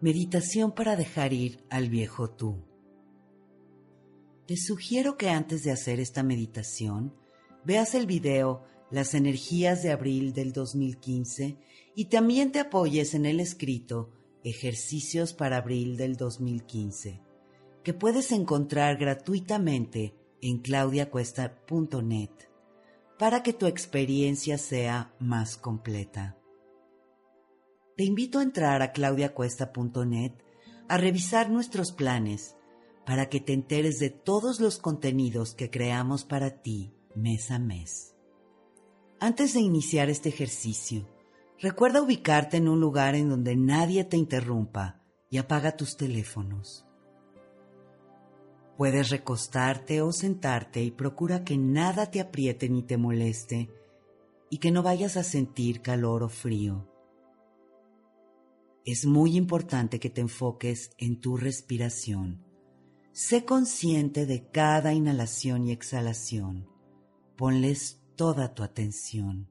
Meditación para dejar ir al viejo tú. Te sugiero que antes de hacer esta meditación veas el video Las energías de abril del 2015 y también te apoyes en el escrito Ejercicios para abril del 2015, que puedes encontrar gratuitamente en claudiacuesta.net para que tu experiencia sea más completa. Te invito a entrar a claudiacuesta.net a revisar nuestros planes para que te enteres de todos los contenidos que creamos para ti mes a mes. Antes de iniciar este ejercicio, recuerda ubicarte en un lugar en donde nadie te interrumpa y apaga tus teléfonos. Puedes recostarte o sentarte y procura que nada te apriete ni te moleste y que no vayas a sentir calor o frío es muy importante que te enfoques en tu respiración. Sé consciente de cada inhalación y exhalación. Ponles toda tu atención.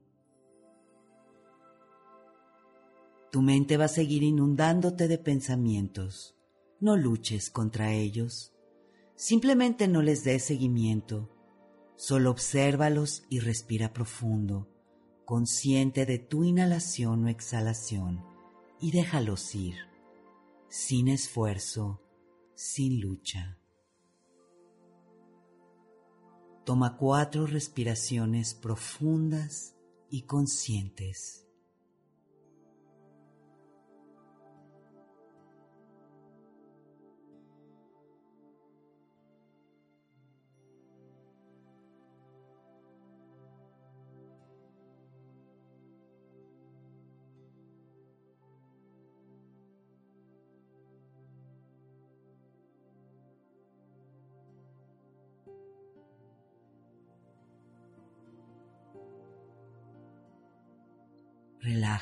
Tu mente va a seguir inundándote de pensamientos. No luches contra ellos. Simplemente no les des seguimiento. Solo obsérvalos y respira profundo, consciente de tu inhalación o exhalación y déjalos ir, sin esfuerzo, sin lucha. Toma cuatro respiraciones profundas y conscientes.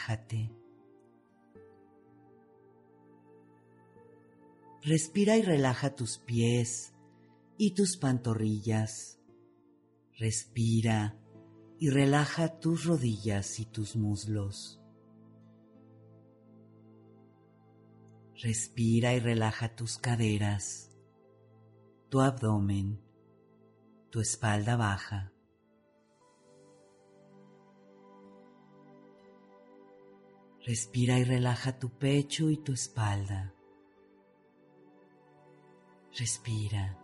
Relájate. Respira y relaja tus pies y tus pantorrillas. Respira y relaja tus rodillas y tus muslos. Respira y relaja tus caderas, tu abdomen, tu espalda baja. Respira y relaja tu pecho y tu espalda. Respira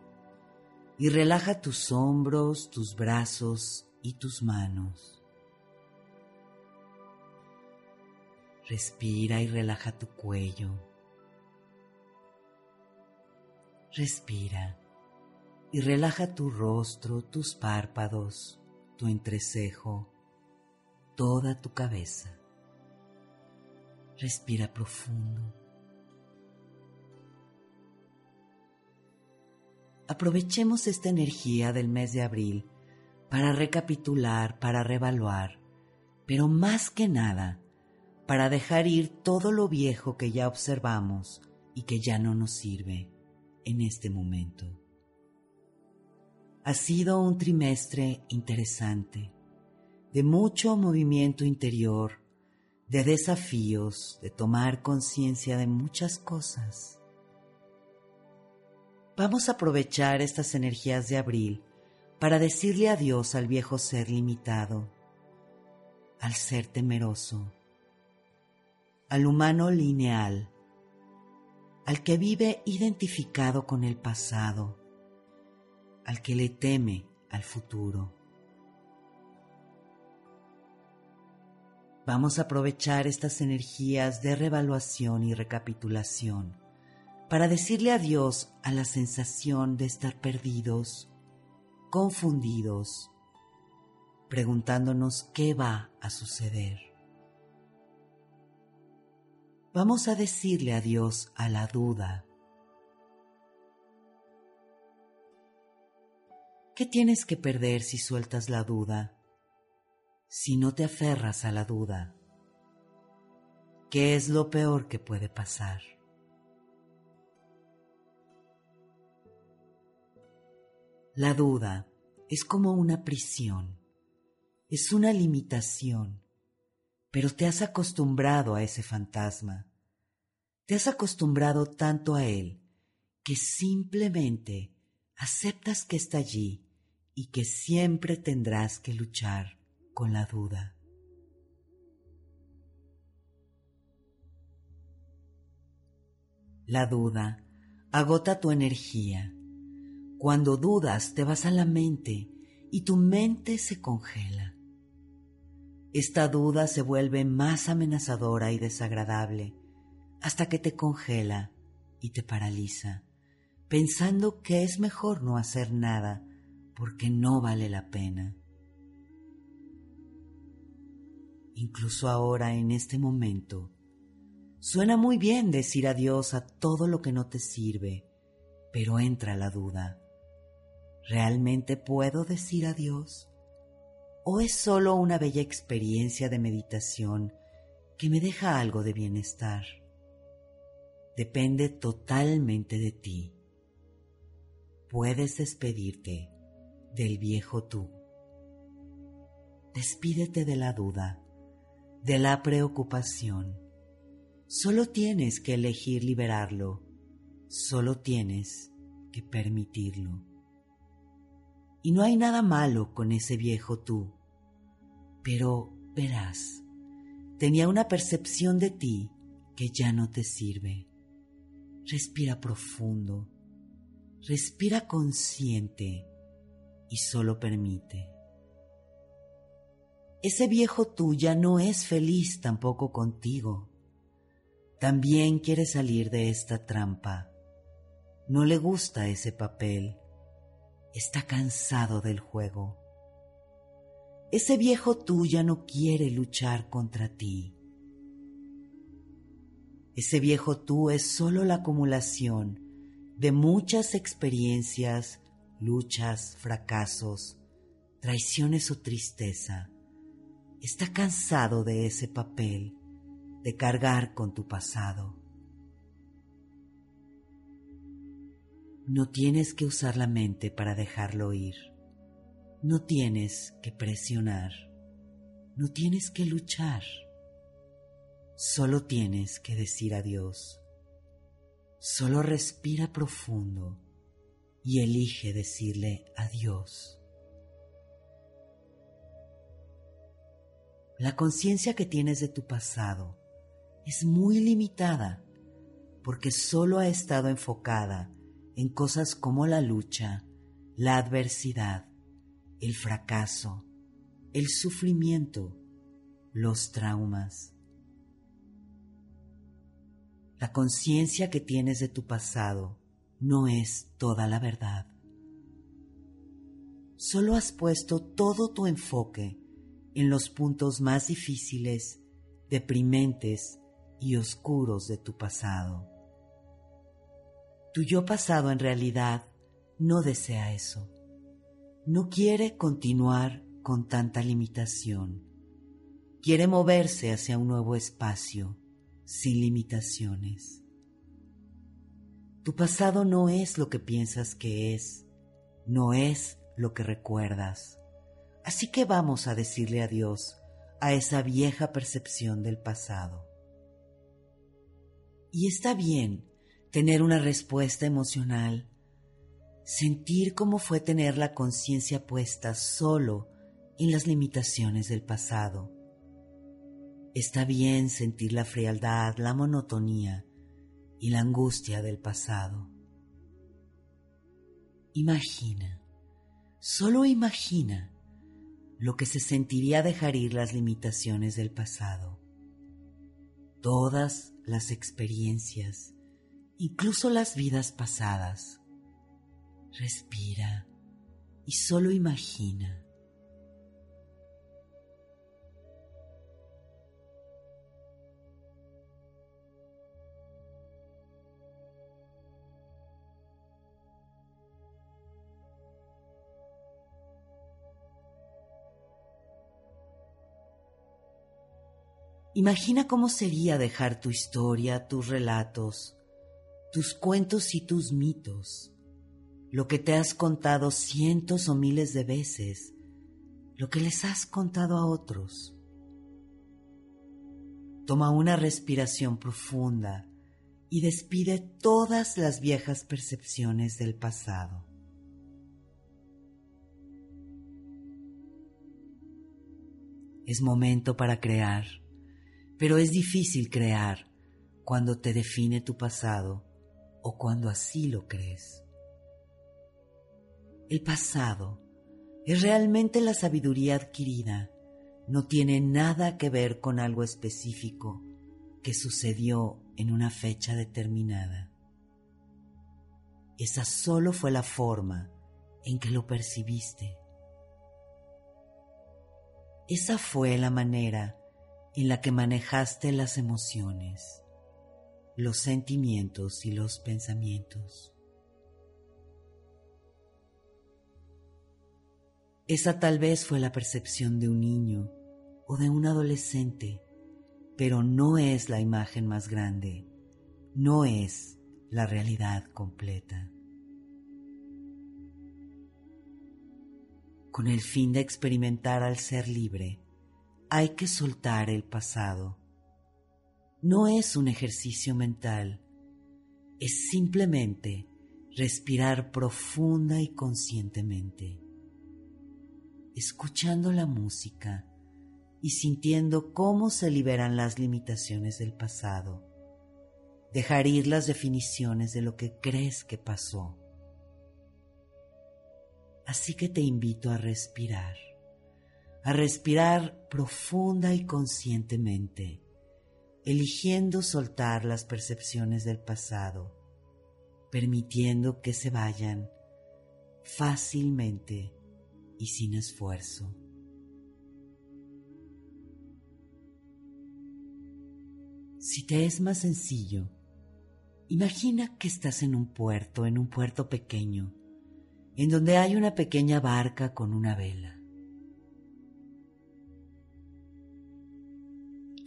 y relaja tus hombros, tus brazos y tus manos. Respira y relaja tu cuello. Respira y relaja tu rostro, tus párpados, tu entrecejo, toda tu cabeza. Respira profundo. Aprovechemos esta energía del mes de abril para recapitular, para revaluar, pero más que nada, para dejar ir todo lo viejo que ya observamos y que ya no nos sirve en este momento. Ha sido un trimestre interesante, de mucho movimiento interior, de desafíos, de tomar conciencia de muchas cosas. Vamos a aprovechar estas energías de abril para decirle adiós al viejo ser limitado, al ser temeroso, al humano lineal, al que vive identificado con el pasado, al que le teme al futuro. Vamos a aprovechar estas energías de revaluación y recapitulación para decirle adiós a la sensación de estar perdidos, confundidos, preguntándonos qué va a suceder. Vamos a decirle adiós a la duda. ¿Qué tienes que perder si sueltas la duda? Si no te aferras a la duda. ¿Qué es lo peor que puede pasar? La duda es como una prisión, es una limitación, pero te has acostumbrado a ese fantasma, te has acostumbrado tanto a él que simplemente aceptas que está allí y que siempre tendrás que luchar con la duda. La duda agota tu energía cuando dudas te vas a la mente y tu mente se congela. Esta duda se vuelve más amenazadora y desagradable hasta que te congela y te paraliza, pensando que es mejor no hacer nada porque no vale la pena. Incluso ahora, en este momento, suena muy bien decir adiós a todo lo que no te sirve, pero entra la duda. ¿Realmente puedo decir adiós? ¿O es solo una bella experiencia de meditación que me deja algo de bienestar? Depende totalmente de ti. Puedes despedirte del viejo tú. Despídete de la duda, de la preocupación. Solo tienes que elegir liberarlo, solo tienes que permitirlo. Y no hay nada malo con ese viejo tú. Pero verás, tenía una percepción de ti que ya no te sirve. Respira profundo, respira consciente y solo permite. Ese viejo tú ya no es feliz tampoco contigo. También quiere salir de esta trampa. No le gusta ese papel está cansado del juego. Ese viejo tú ya no quiere luchar contra ti. Ese viejo tú es solo la acumulación de muchas experiencias, luchas, fracasos, traiciones o tristeza. Está cansado de ese papel, de cargar con tu pasado. No tienes que usar la mente para dejarlo ir. No tienes que presionar. No tienes que luchar. Solo tienes que decir adiós. Solo respira profundo y elige decirle adiós. La conciencia que tienes de tu pasado es muy limitada porque solo ha estado enfocada en cosas como la lucha, la adversidad, el fracaso, el sufrimiento, los traumas. La conciencia que tienes de tu pasado no es toda la verdad. Solo has puesto todo tu enfoque en los puntos más difíciles, deprimentes y oscuros de tu pasado. Tu yo pasado en realidad no desea eso. No quiere continuar con tanta limitación. Quiere moverse hacia un nuevo espacio sin limitaciones. Tu pasado no es lo que piensas que es, no es lo que recuerdas. Así que vamos a decirle adiós a esa vieja percepción del pasado. Y está bien tener una respuesta emocional, sentir cómo fue tener la conciencia puesta solo en las limitaciones del pasado. Está bien sentir la frialdad, la monotonía y la angustia del pasado. Imagina, solo imagina lo que se sentiría dejar ir las limitaciones del pasado. Todas las experiencias incluso las vidas pasadas. Respira y solo imagina. Imagina cómo sería dejar tu historia, tus relatos, tus cuentos y tus mitos, lo que te has contado cientos o miles de veces, lo que les has contado a otros. Toma una respiración profunda y despide todas las viejas percepciones del pasado. Es momento para crear, pero es difícil crear cuando te define tu pasado o cuando así lo crees. El pasado es realmente la sabiduría adquirida, no tiene nada que ver con algo específico que sucedió en una fecha determinada. Esa solo fue la forma en que lo percibiste. Esa fue la manera en la que manejaste las emociones, los sentimientos y los pensamientos. Esa tal vez fue la percepción de un niño o de un adolescente, pero no es la imagen más grande, no es la realidad completa. Con el fin de experimentar al ser libre, hay que soltar el pasado. No es un ejercicio mental, es simplemente respirar profunda y conscientemente escuchando la música y sintiendo cómo se liberan las limitaciones del pasado. Dejar ir las definiciones de lo que crees que pasó. Así que te invito a respirar, a respirar profunda y conscientemente, eligiendo soltar las percepciones del pasado, permitiendo que se vayan fácilmente y sin esfuerzo. Si te es más sencillo, imagina que estás en un puerto, en un puerto pequeño, en donde hay una pequeña barca con una vela.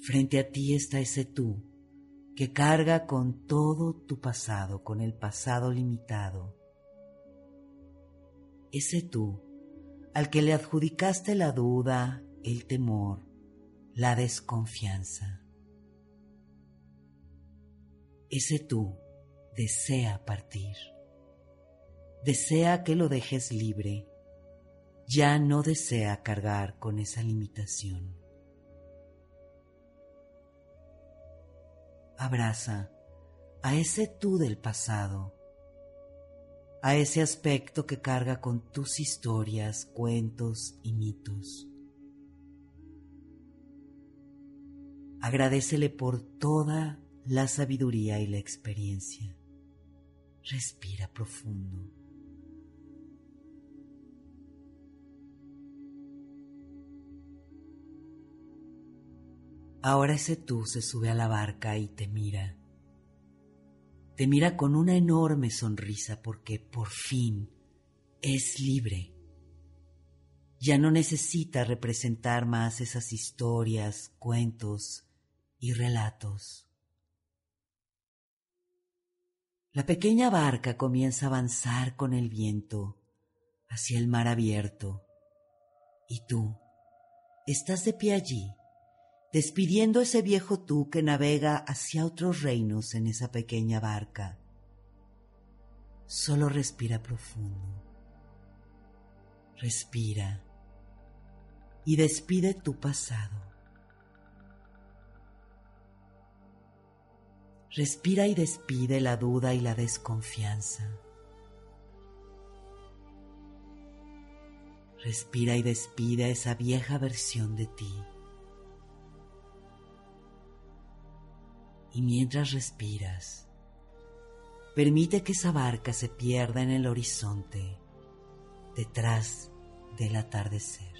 Frente a ti está ese tú que carga con todo tu pasado, con el pasado limitado. Ese tú al que le adjudicaste la duda, el temor, la desconfianza. Ese tú desea partir, desea que lo dejes libre, ya no desea cargar con esa limitación. Abraza a ese tú del pasado a ese aspecto que carga con tus historias, cuentos y mitos. Agradecele por toda la sabiduría y la experiencia. Respira profundo. Ahora ese tú se sube a la barca y te mira te mira con una enorme sonrisa porque por fin es libre. Ya no necesita representar más esas historias, cuentos y relatos. La pequeña barca comienza a avanzar con el viento hacia el mar abierto y tú estás de pie allí despidiendo ese viejo tú que navega hacia otros reinos en esa pequeña barca. Solo respira profundo. Respira y despide tu pasado. Respira y despide la duda y la desconfianza. Respira y despide esa vieja versión de ti. Y mientras respiras, permite que esa barca se pierda en el horizonte detrás del atardecer.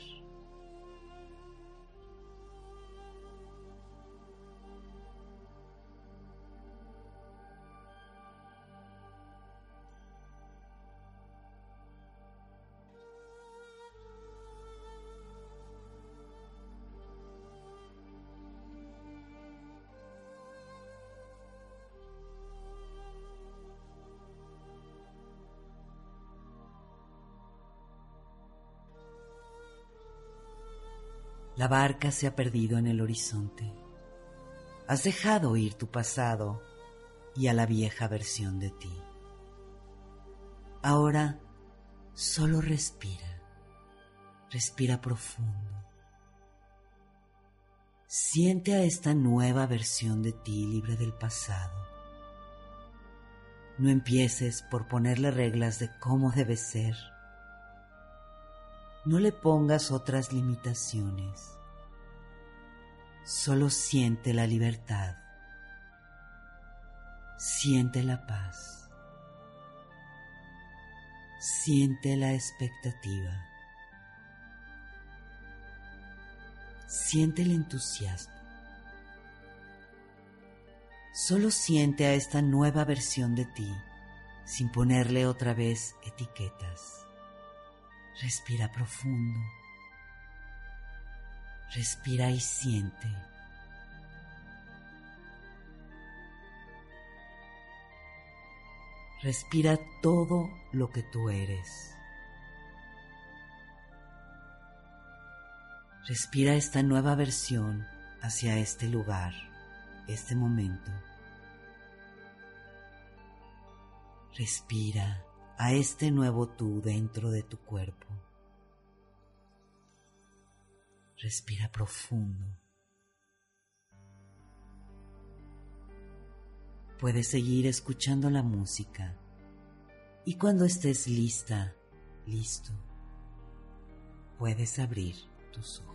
La barca se ha perdido en el horizonte. Has dejado ir tu pasado y a la vieja versión de ti. Ahora solo respira, respira profundo. Siente a esta nueva versión de ti libre del pasado. No empieces por ponerle reglas de cómo debe ser. No le pongas otras limitaciones. Solo siente la libertad. Siente la paz. Siente la expectativa. Siente el entusiasmo. Solo siente a esta nueva versión de ti sin ponerle otra vez etiquetas. Respira profundo. Respira y siente. Respira todo lo que tú eres. Respira esta nueva versión hacia este lugar, este momento. Respira a este nuevo tú dentro de tu cuerpo. Respira profundo. Puedes seguir escuchando la música y cuando estés lista, listo, puedes abrir tus ojos.